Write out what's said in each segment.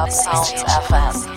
Club Sounds FM.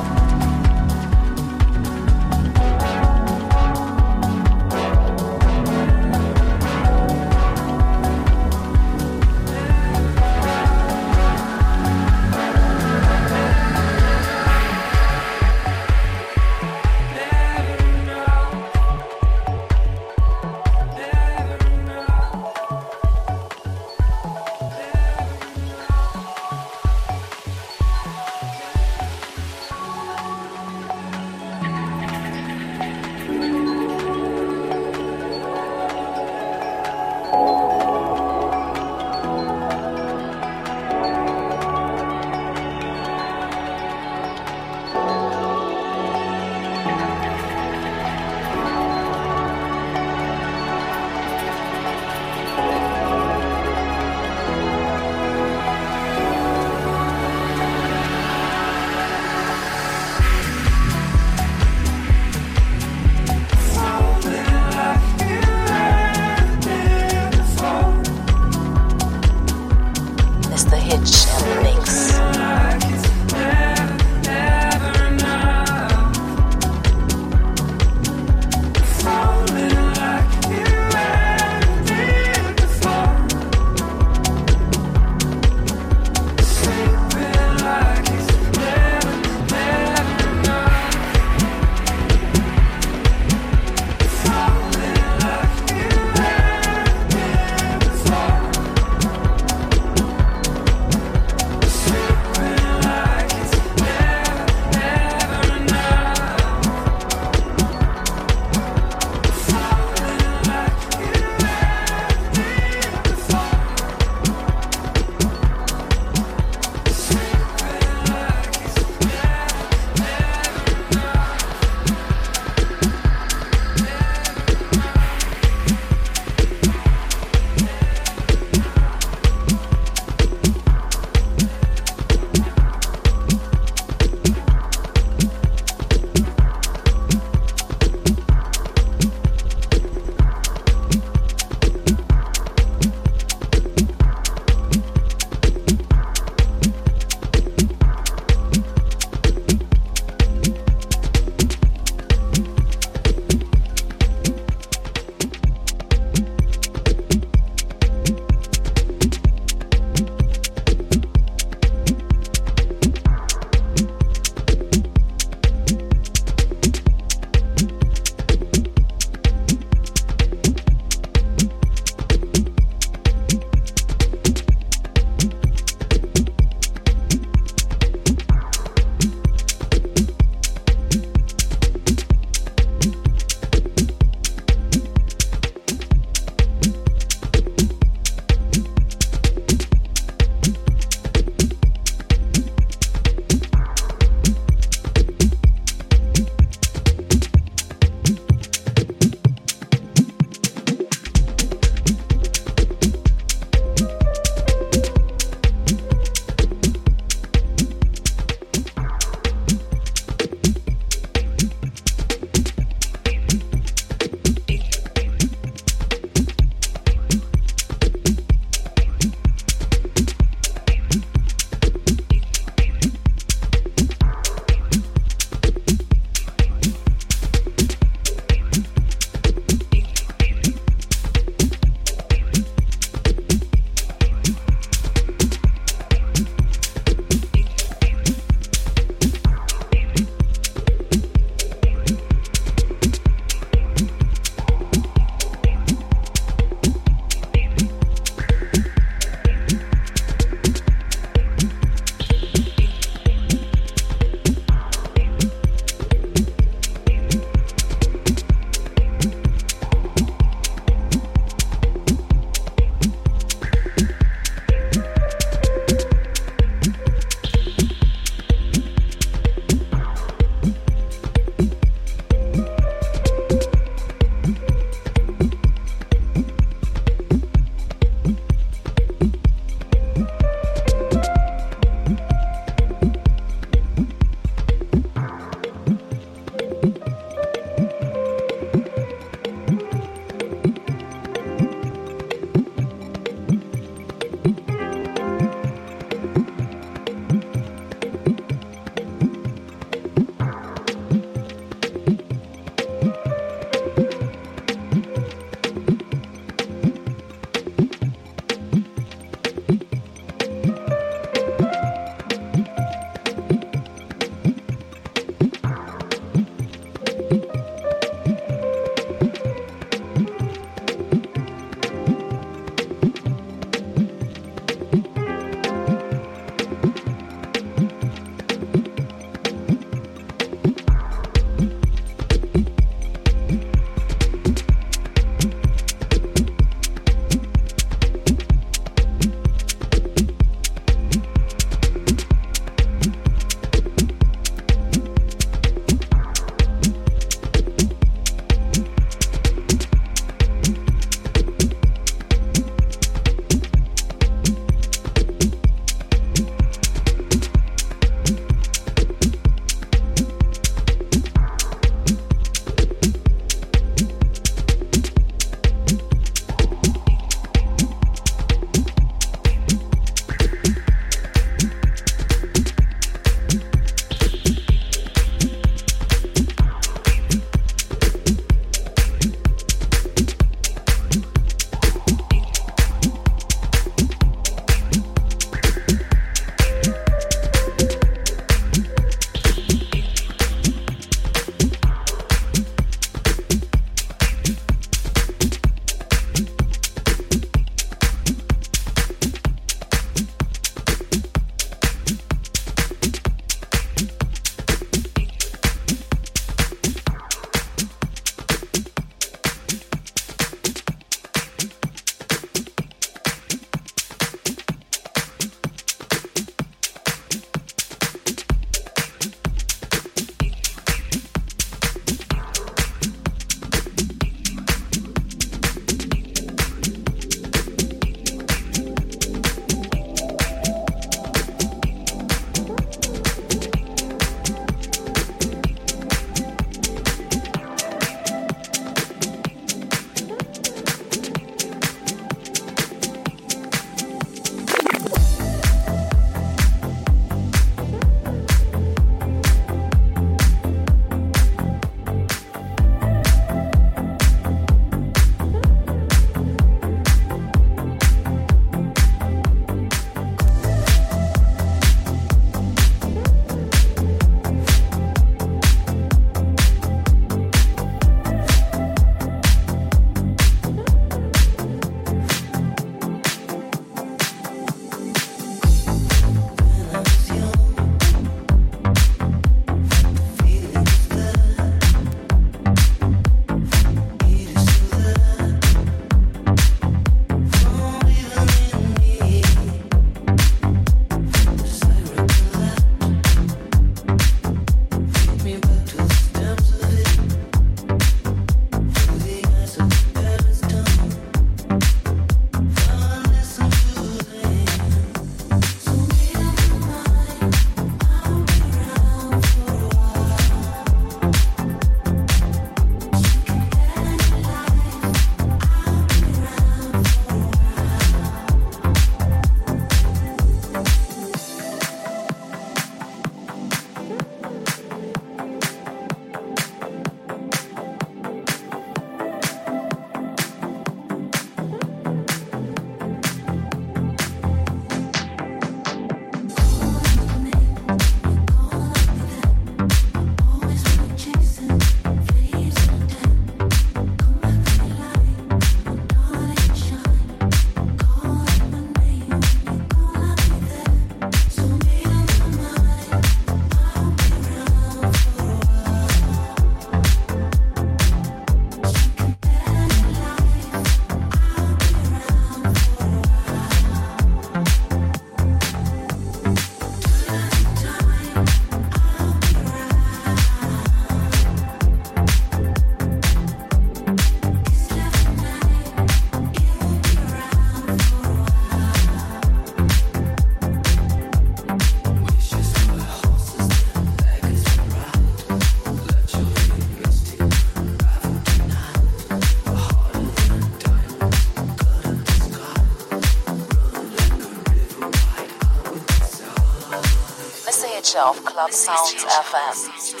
Club Sounds FM.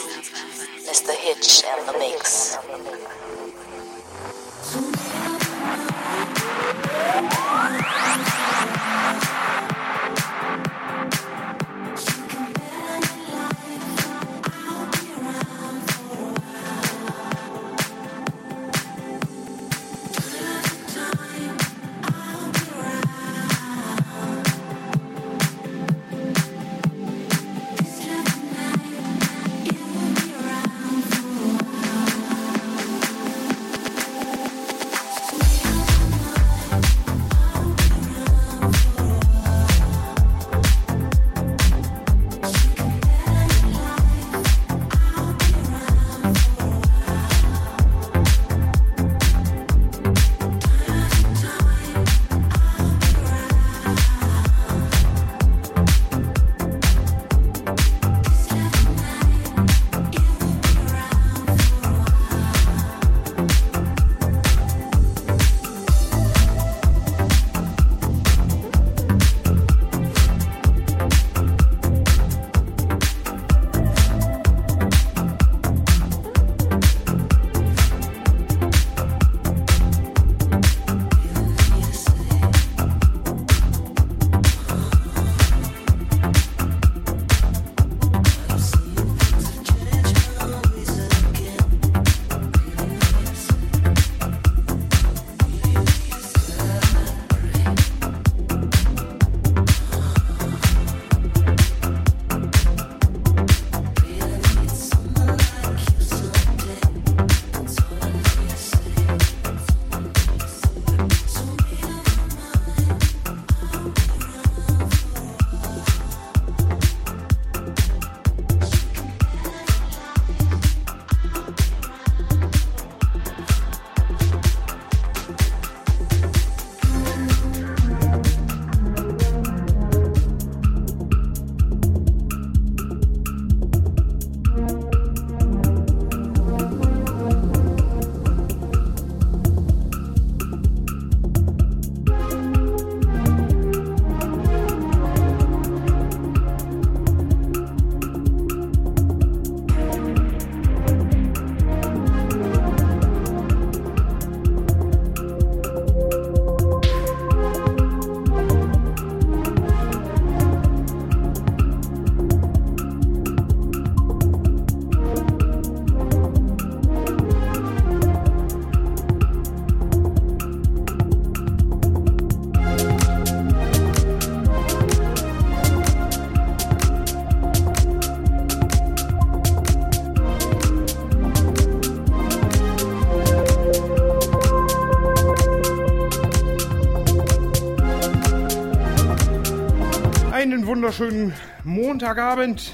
Wunderschönen Montagabend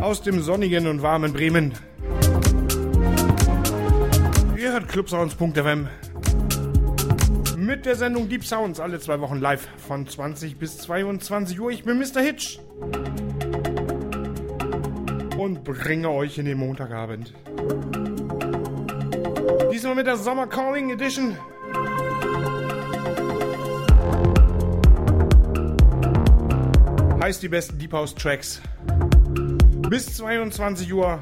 aus dem sonnigen und warmen Bremen. Ihr hört clubsounds.fm mit der Sendung Deep Sounds alle zwei Wochen live von 20 bis 22 Uhr. Ich bin Mr. Hitch und bringe euch in den Montagabend. Diesmal mit der Summer Calling Edition. Heißt die besten Deep House Tracks. Bis 22 Uhr.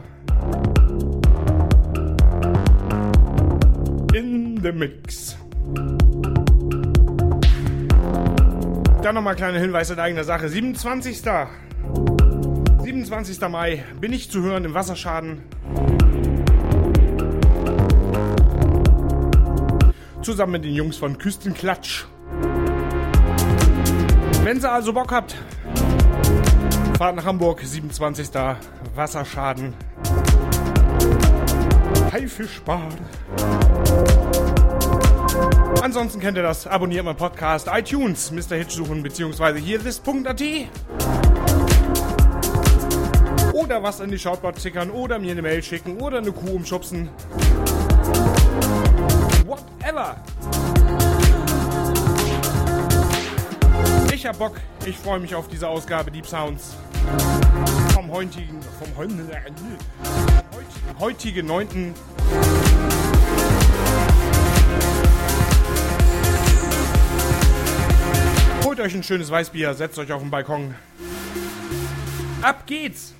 In the Mix. Dann nochmal kleine Hinweise in eigener Sache. 27. 27. Mai bin ich zu hören im Wasserschaden. Zusammen mit den Jungs von Küstenklatsch. Wenn ihr also Bock habt, Fahrt nach Hamburg, 27. Wasserschaden. Haifischbad. Ansonsten kennt ihr das. Abonniert meinen Podcast, iTunes, Mr. Hitch suchen, beziehungsweise hier this.at. Oder was in die Shoutboard tickern oder mir eine Mail schicken oder eine Kuh umschubsen. Whatever. Ich hab Bock. Ich freue mich auf diese Ausgabe Deep Sounds vom heutigen, vom heutigen, heutigen 9. Holt euch ein schönes Weißbier, setzt euch auf den Balkon. Ab geht's!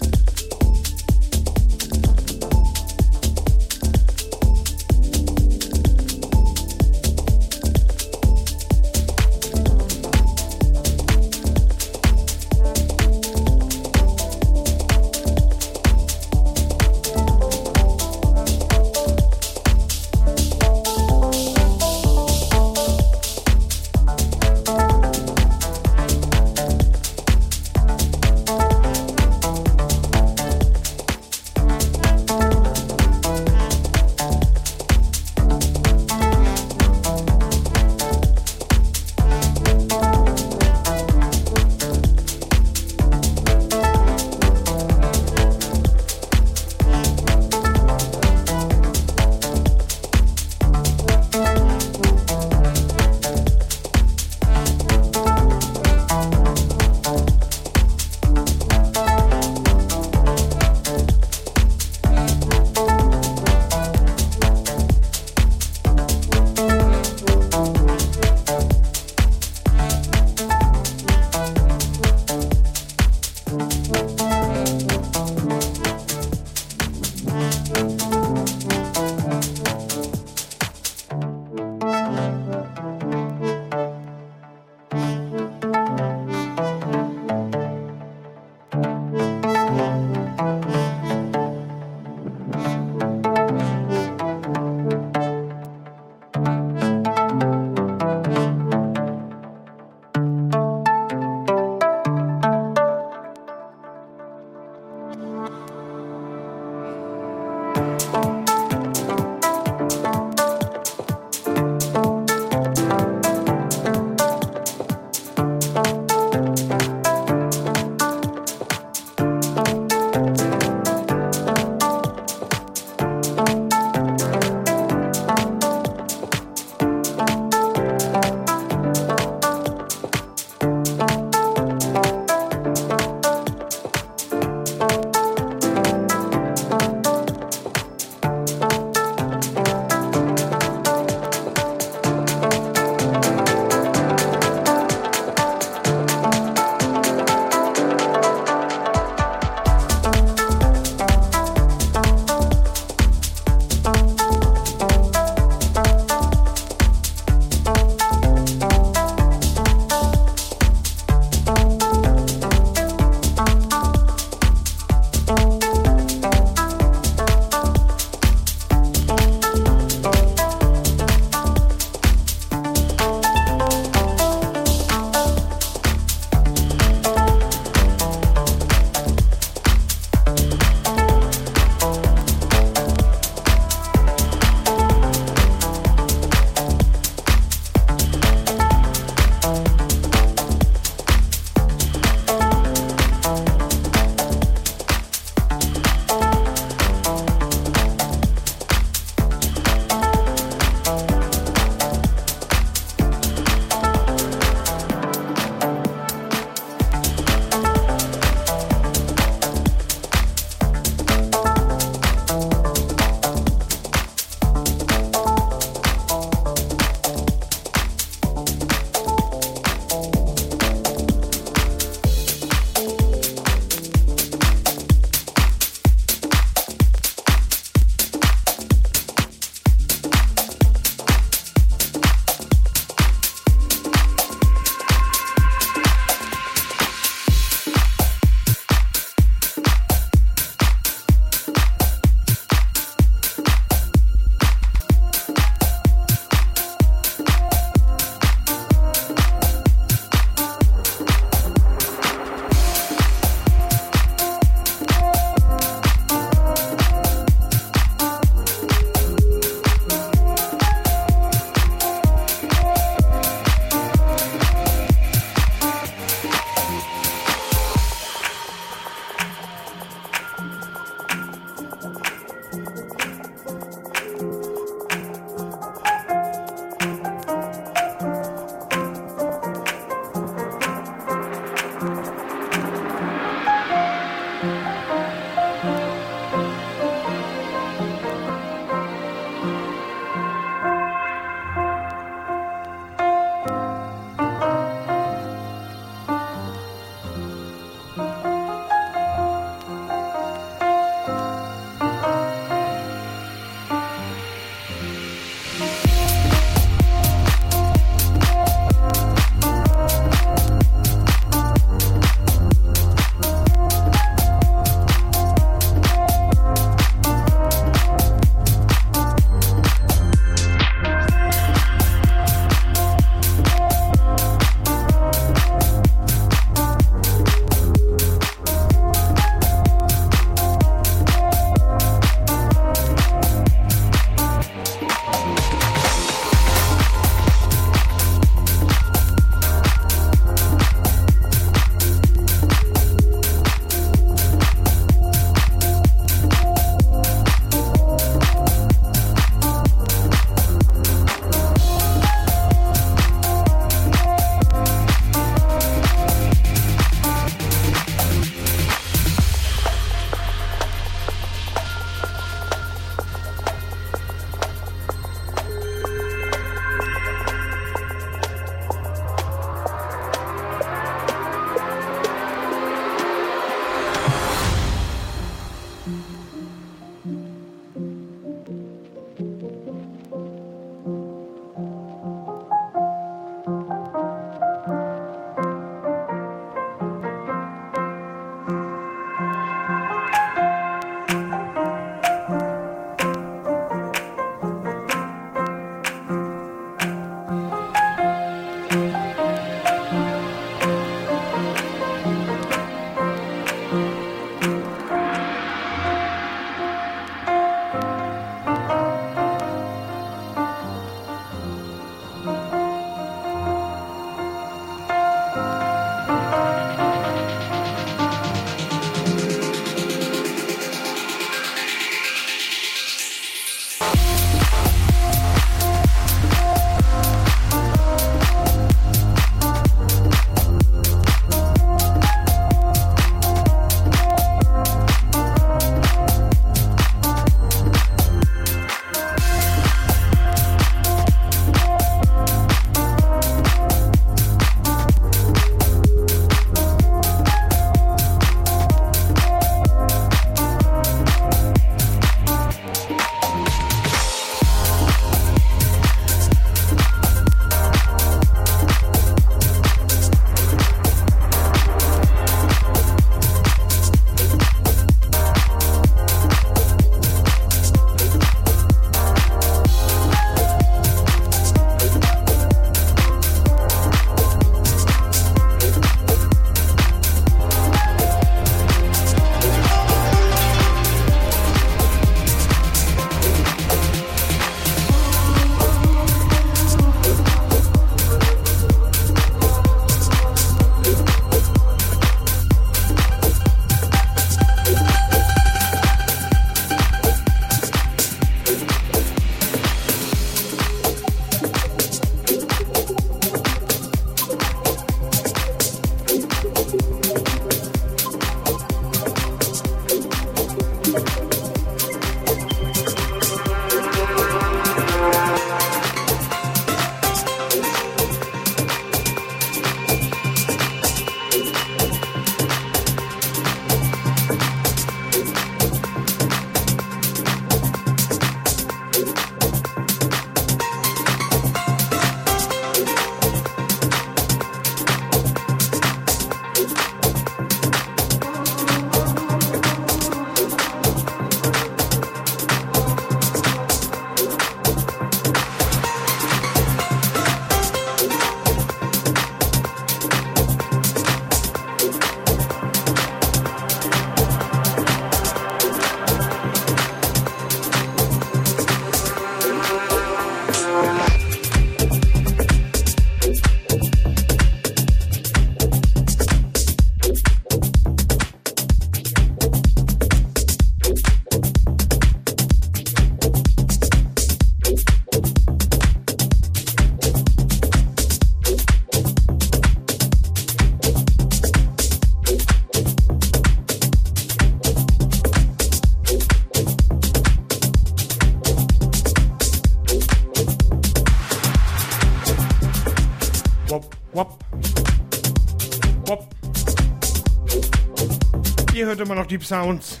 Hört immer noch Deep Sounds.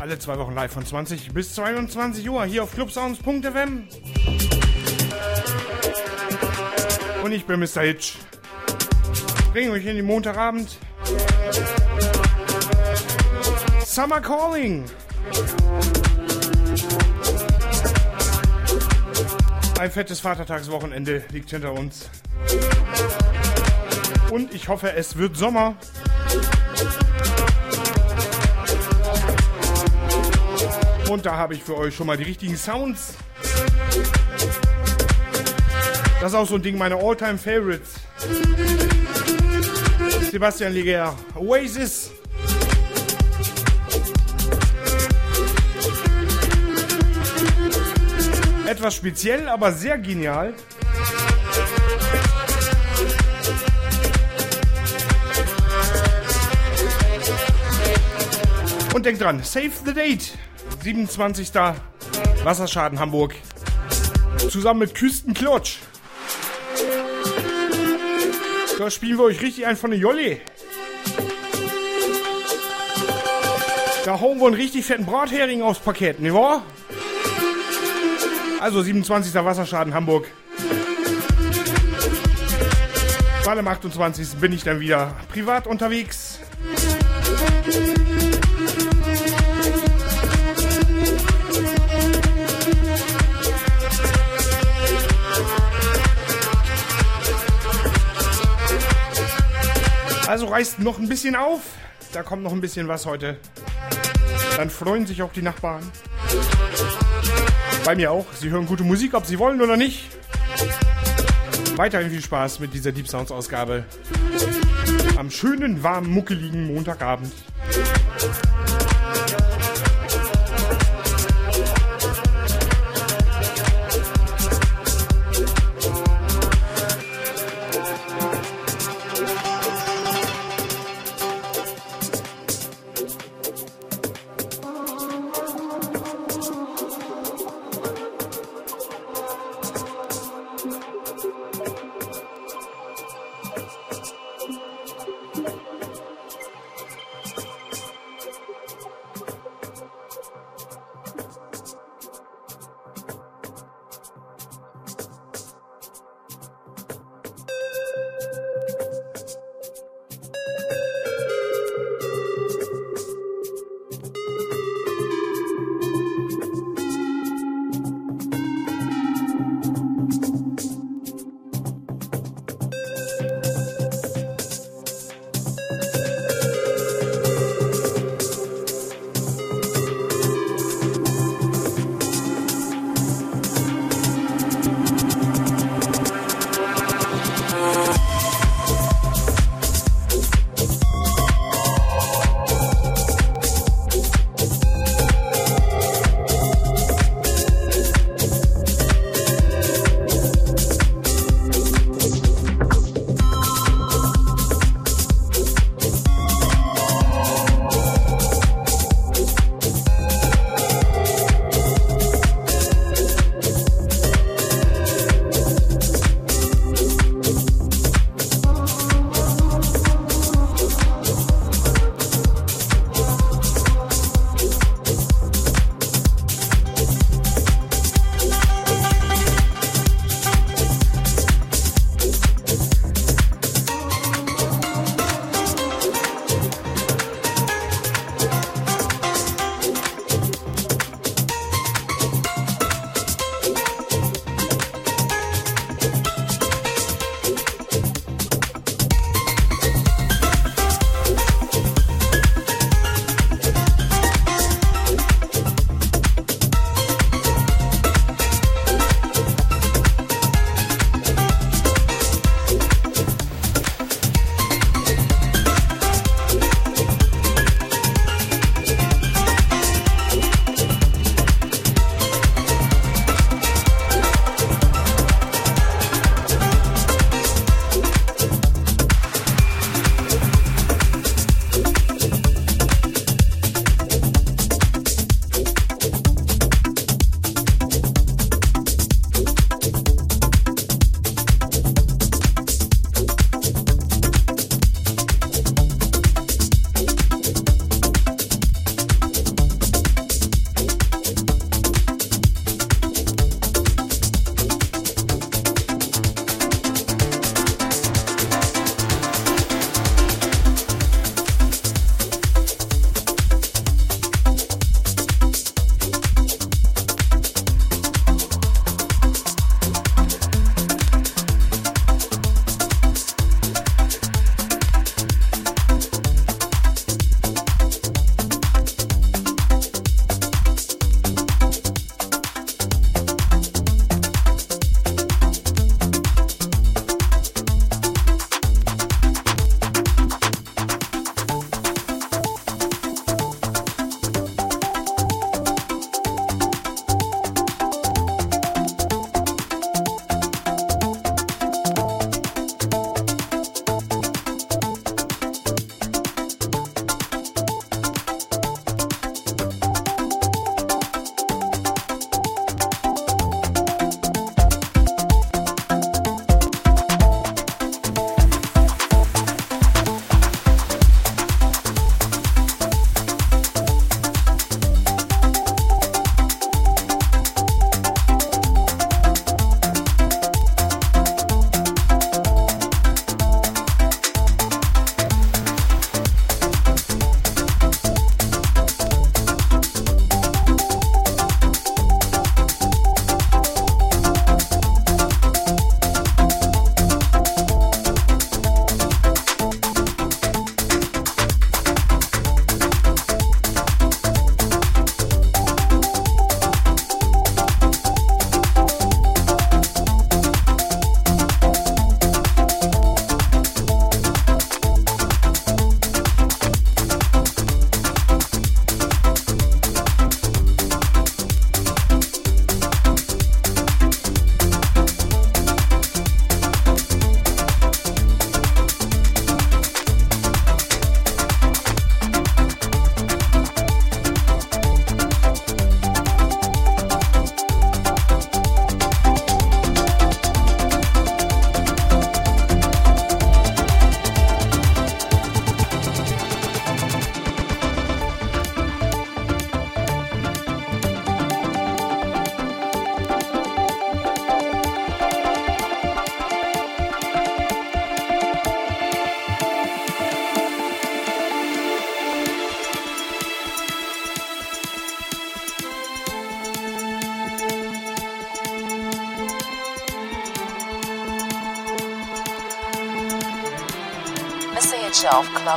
Alle zwei Wochen live von 20 bis 22 Uhr hier auf clubsounds.fm. Und ich bin Mr. Hitch. Bring euch in den Montagabend. Summer Calling. Ein fettes Vatertagswochenende liegt hinter uns. Und ich hoffe, es wird Sommer. Und da habe ich für euch schon mal die richtigen Sounds. Das ist auch so ein Ding meiner Alltime Favorites. Sebastian Leger, Oasis. Etwas speziell, aber sehr genial. Und denkt dran, save the date. 27. Wasserschaden Hamburg. Zusammen mit Küstenklotsch. Da spielen wir euch richtig ein von der Jolle. Da hauen wir einen richtig fetten Brathering aufs Paket, ne wahr? Also 27. Wasserschaden Hamburg. Weil am 28. bin ich dann wieder privat unterwegs. Also reißt noch ein bisschen auf. Da kommt noch ein bisschen was heute. Dann freuen sich auch die Nachbarn. Bei mir auch. Sie hören gute Musik, ob sie wollen oder nicht. Weiterhin viel Spaß mit dieser Deep Sounds Ausgabe. Am schönen, warmen, muckeligen Montagabend.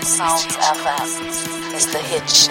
Auf Club Sounds FM. Mr. Hitch and the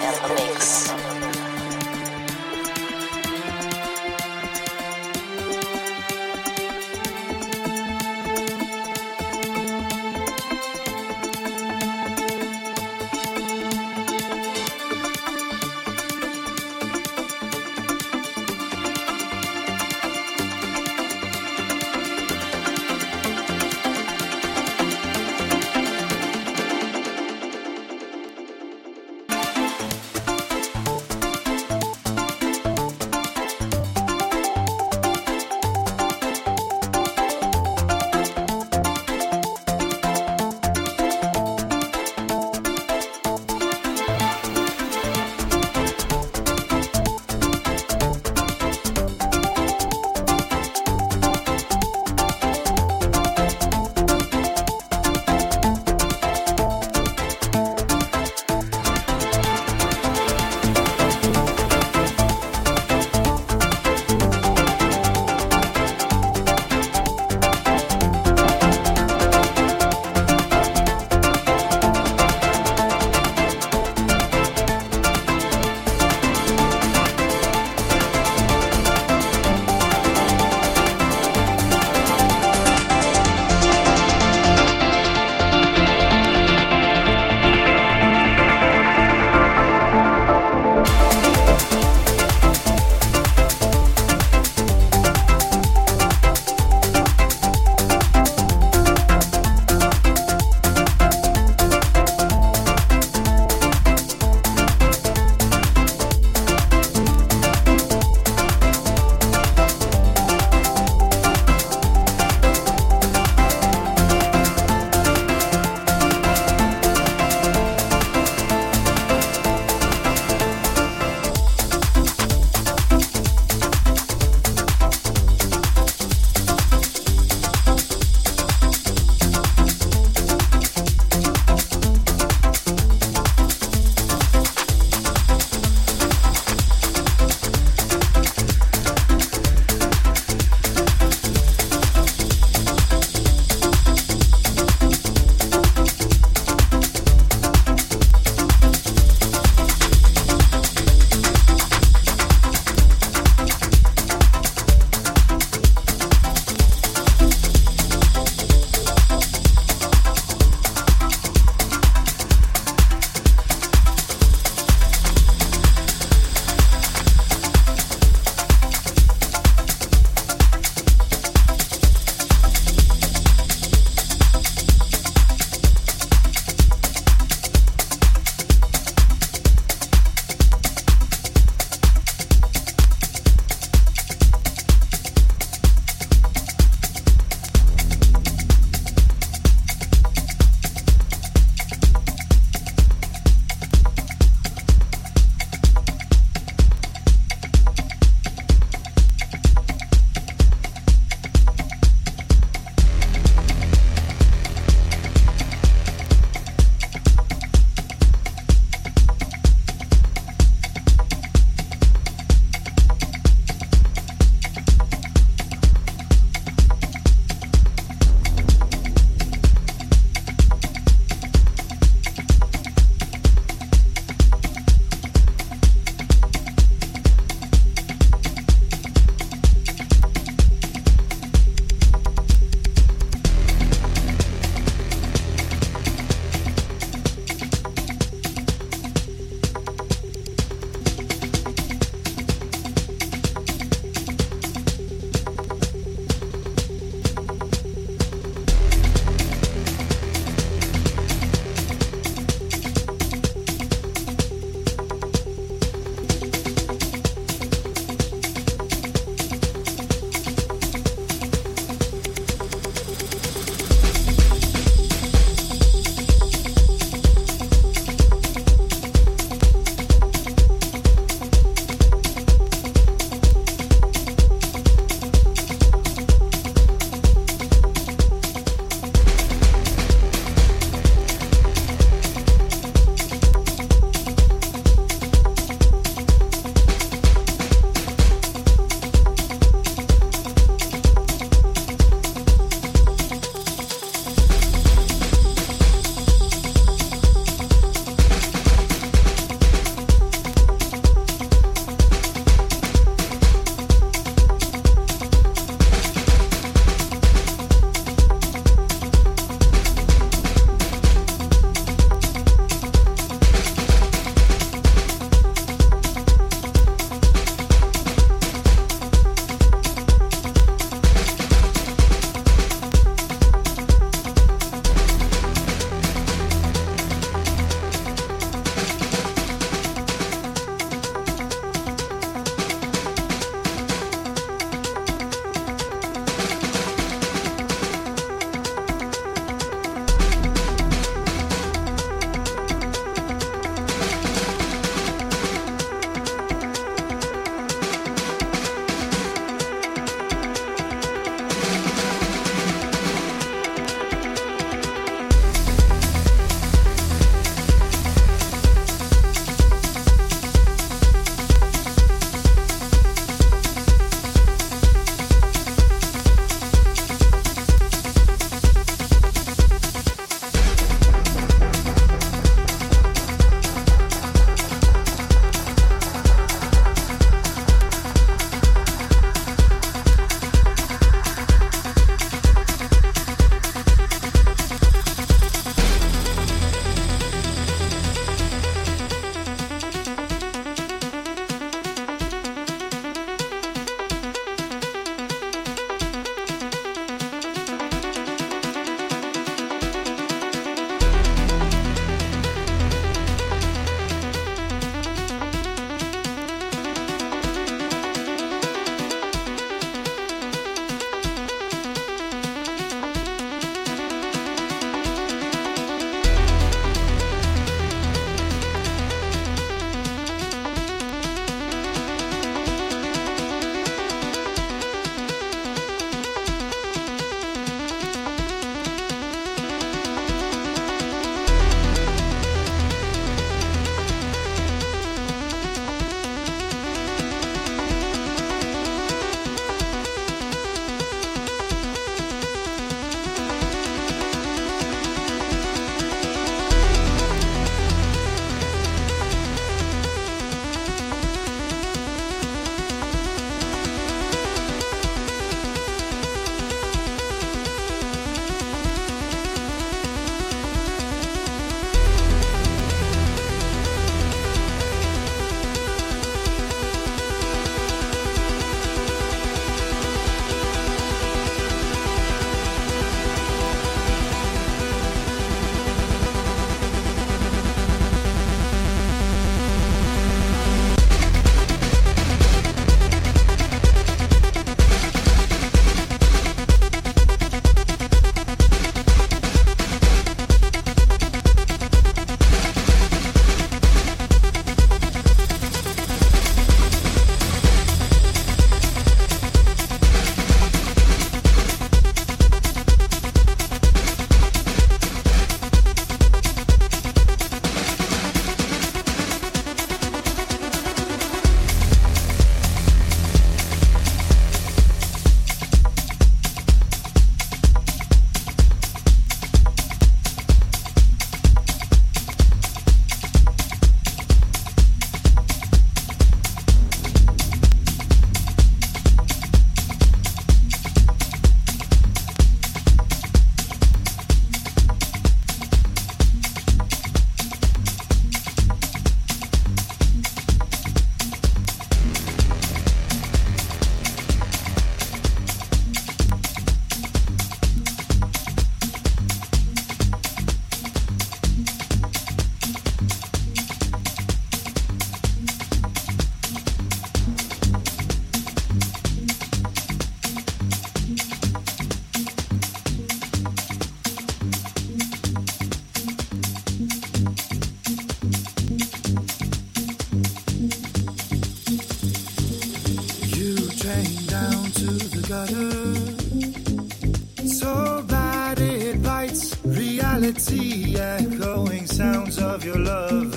The echoing sounds of your love.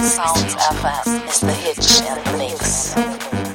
Sounds FM is the hitch and the mix.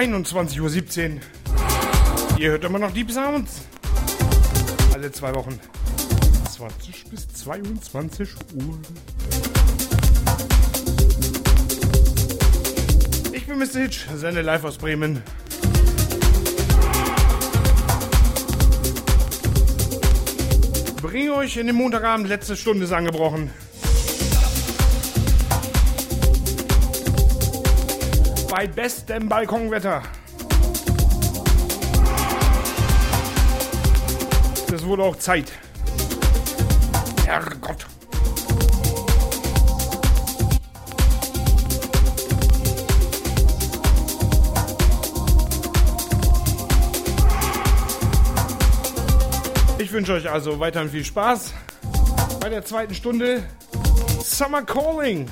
21.17 Uhr. Ihr hört immer noch Deep Sounds. Alle zwei Wochen. 20 bis 22 Uhr. Ich bin Mr. Hitch, sende live aus Bremen. Bringe euch in den Montagabend, letzte Stunde ist angebrochen. Bei bestem Balkonwetter. Das wurde auch Zeit. Herrgott. Ich wünsche euch also weiterhin viel Spaß bei der zweiten Stunde Summer Calling.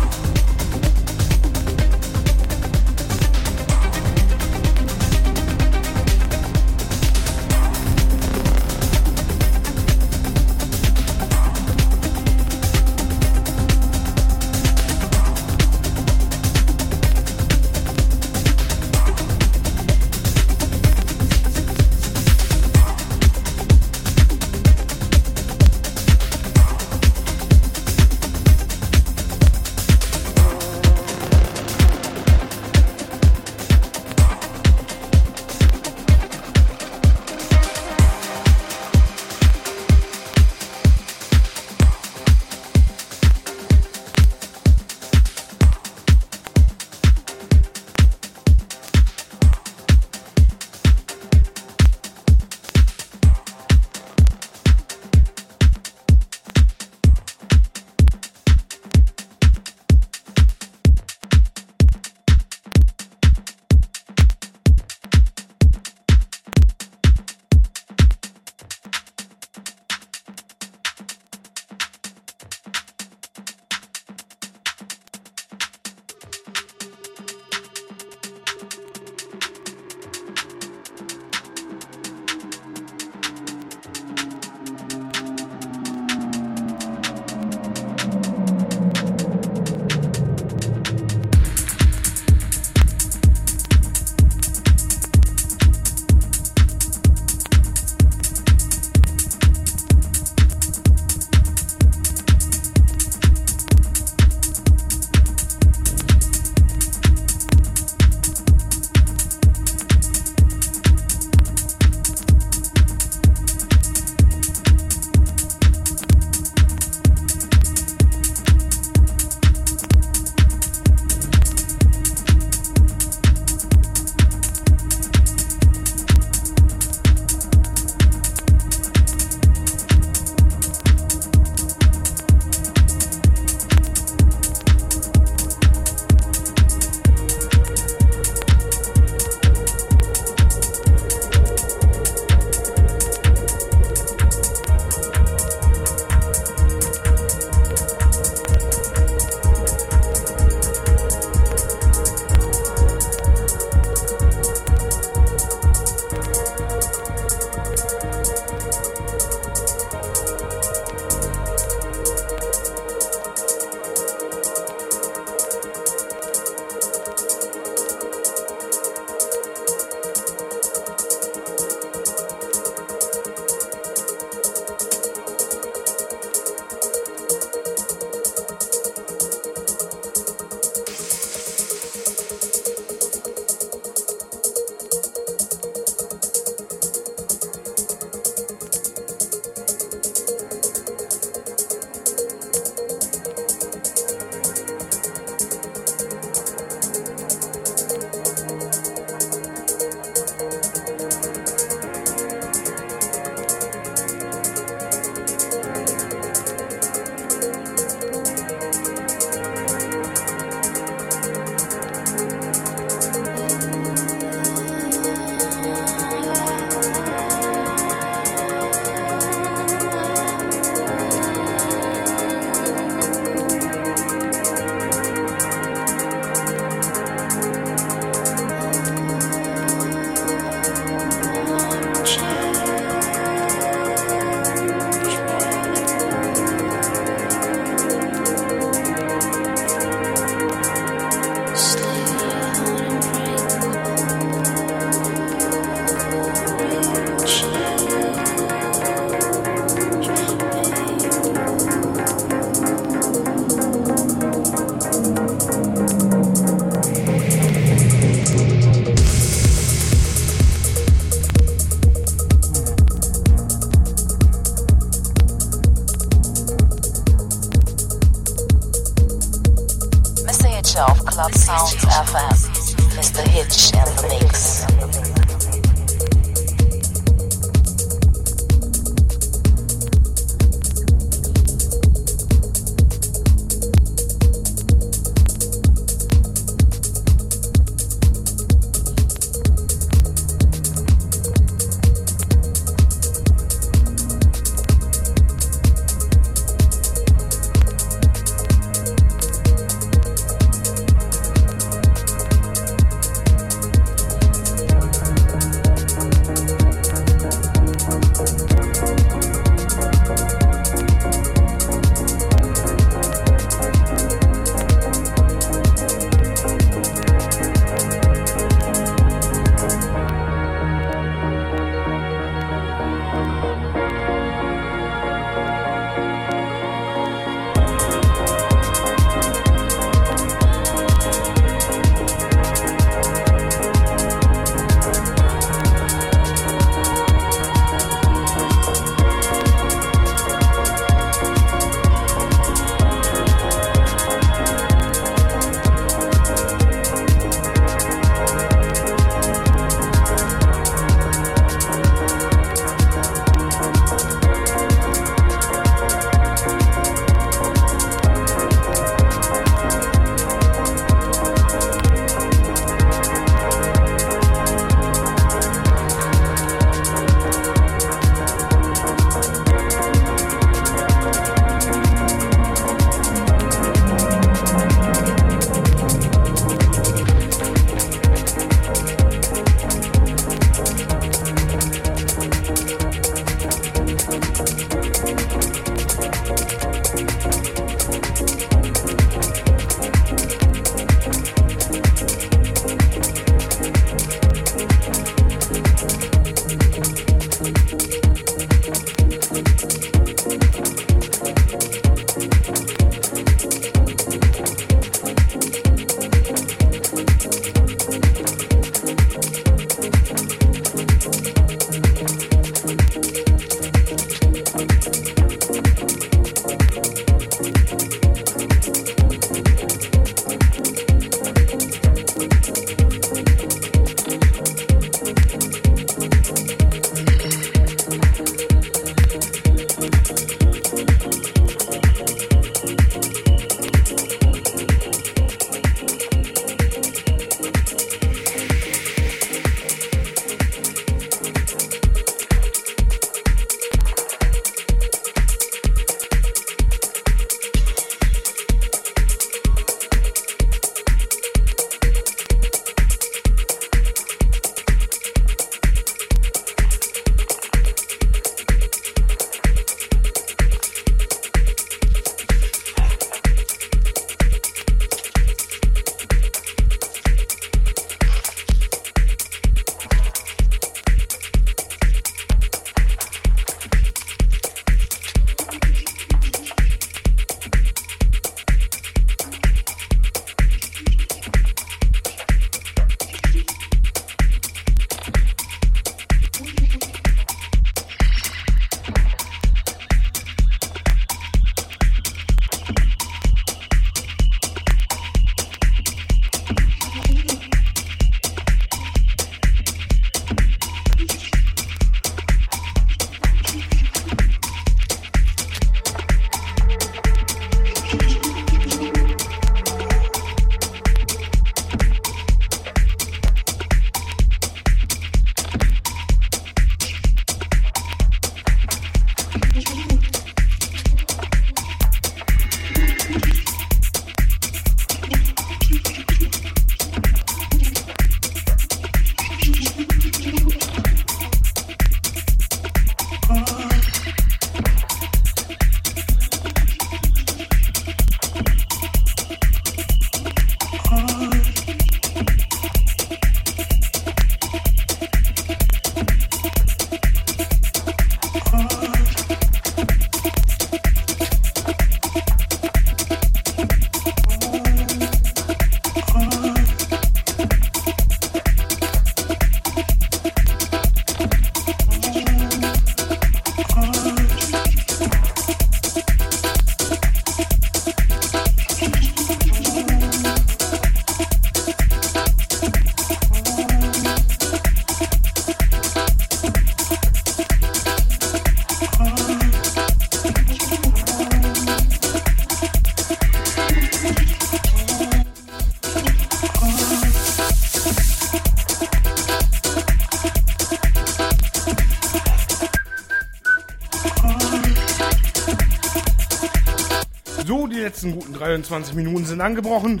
20 Minuten sind angebrochen.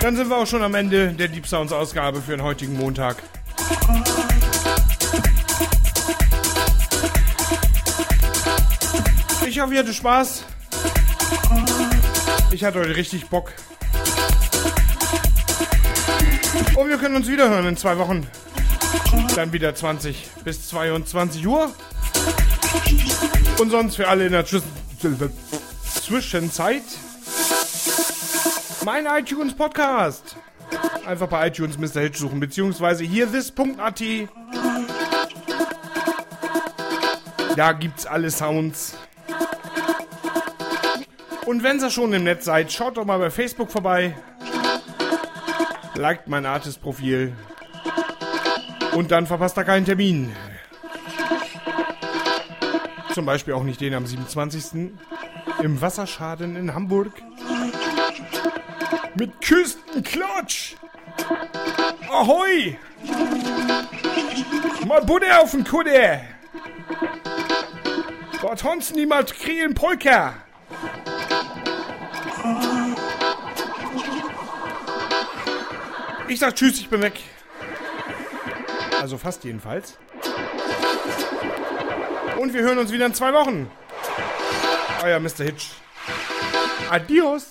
Dann sind wir auch schon am Ende der Deep Sounds Ausgabe für den heutigen Montag. Ich hoffe, ihr hattet Spaß. Ich hatte heute richtig Bock. Und wir können uns wiederhören in zwei Wochen. Dann wieder 20 bis 22 Uhr. Und sonst für alle in der Zwisch- Zwischenzeit mein iTunes Podcast. Einfach bei iTunes Mr. Hitch suchen, beziehungsweise hier this.at. Da gibt's alle Sounds. Und wenn ihr schon im Netz seid, schaut doch mal bei Facebook vorbei. Liked mein Artist-Profil. Und dann verpasst ihr keinen Termin. Zum Beispiel auch nicht den am 27. im Wasserschaden in Hamburg. Mit Küstenklotsch. Ahoi! Mal Buddha auf den Kudde. Dort die mal kriegen Polka. Ich sag Tschüss, ich bin weg. Also fast jedenfalls. Und wir hören uns wieder in zwei Wochen. Euer Mr. Hitch. Adios.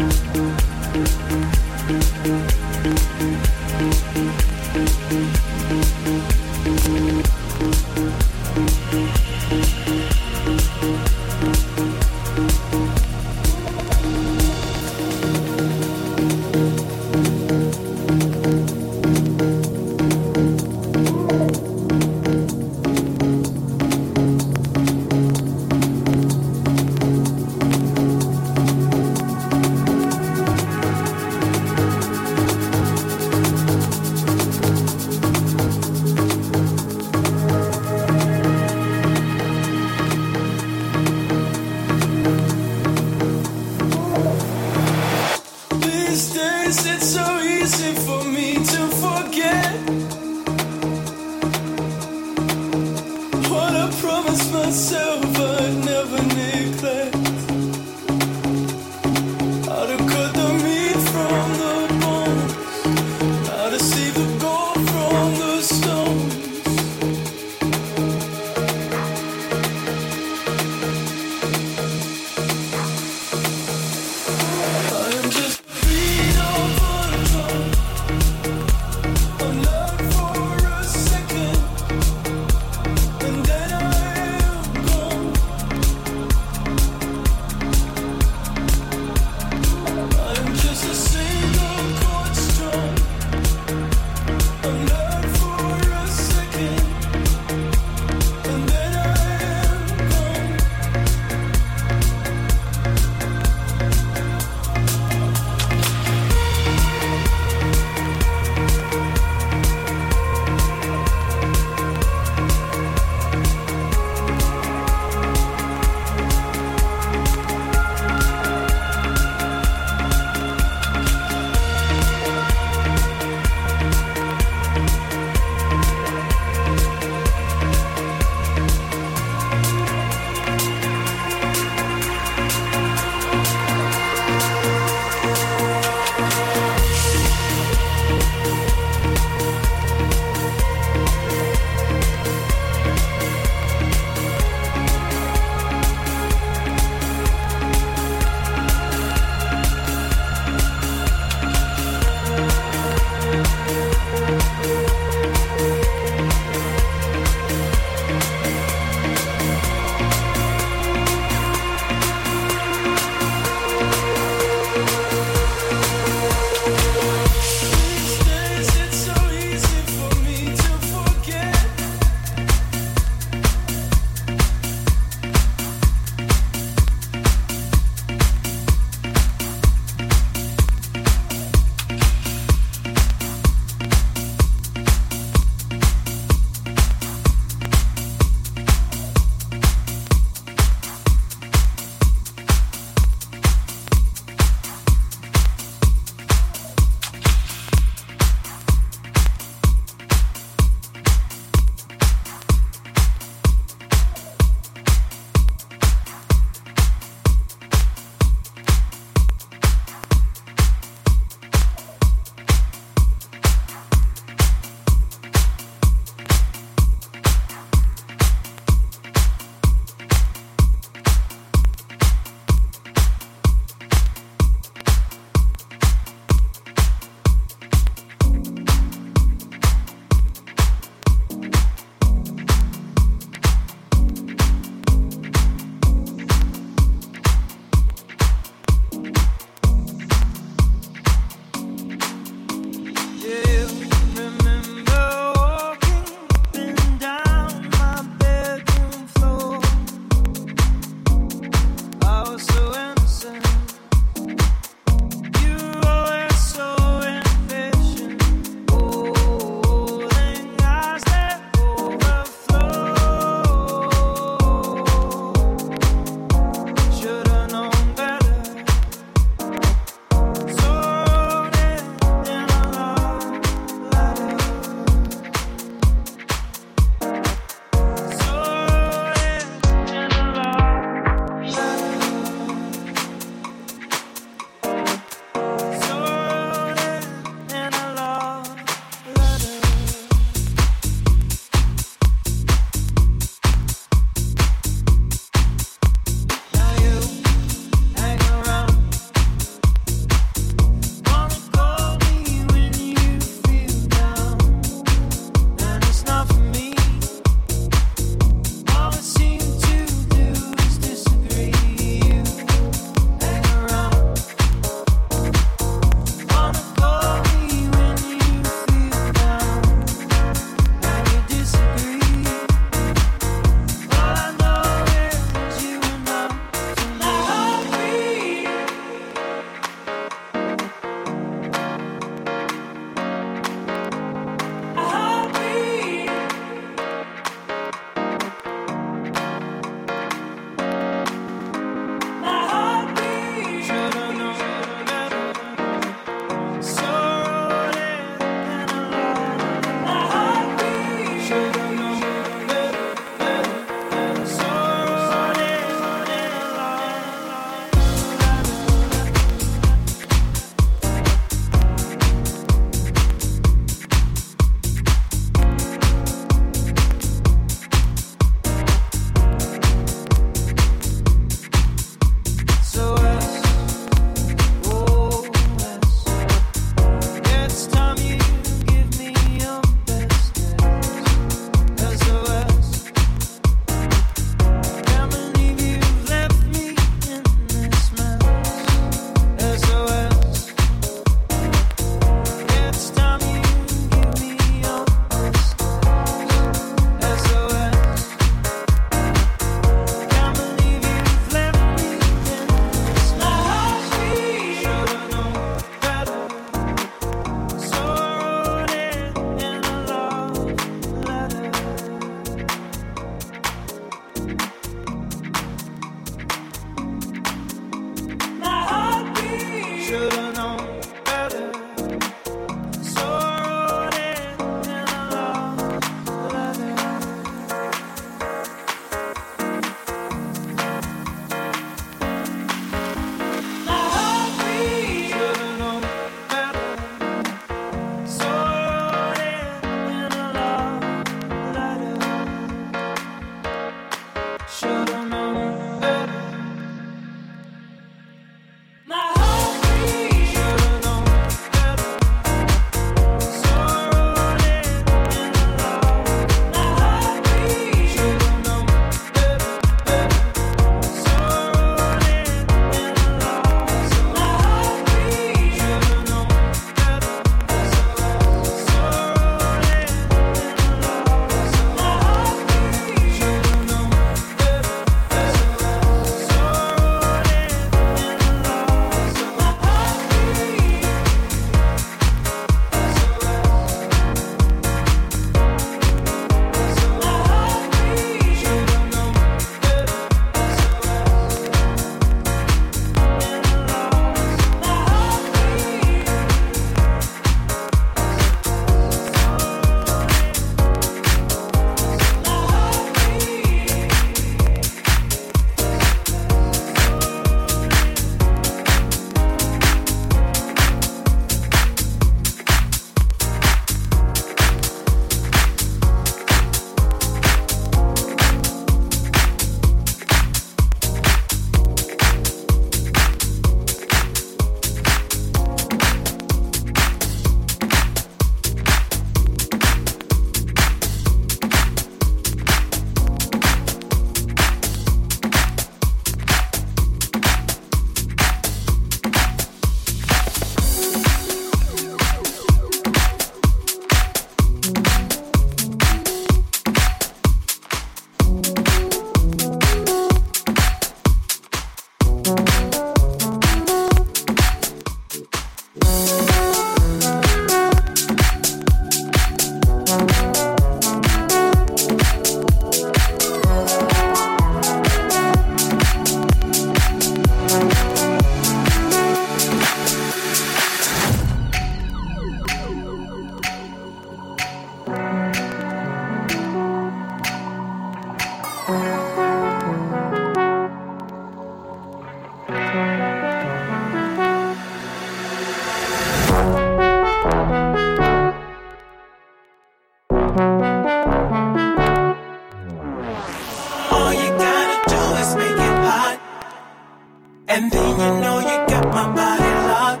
And then you know you got my body locked.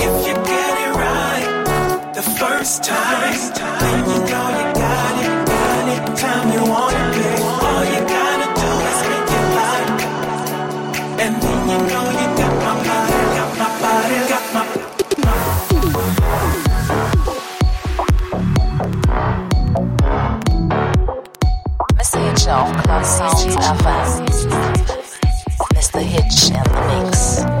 If you get it right the first time, then you know you got it. You wanna all you gotta do is make it. And then you know you got my body, got my body, got my the hitch and the mix.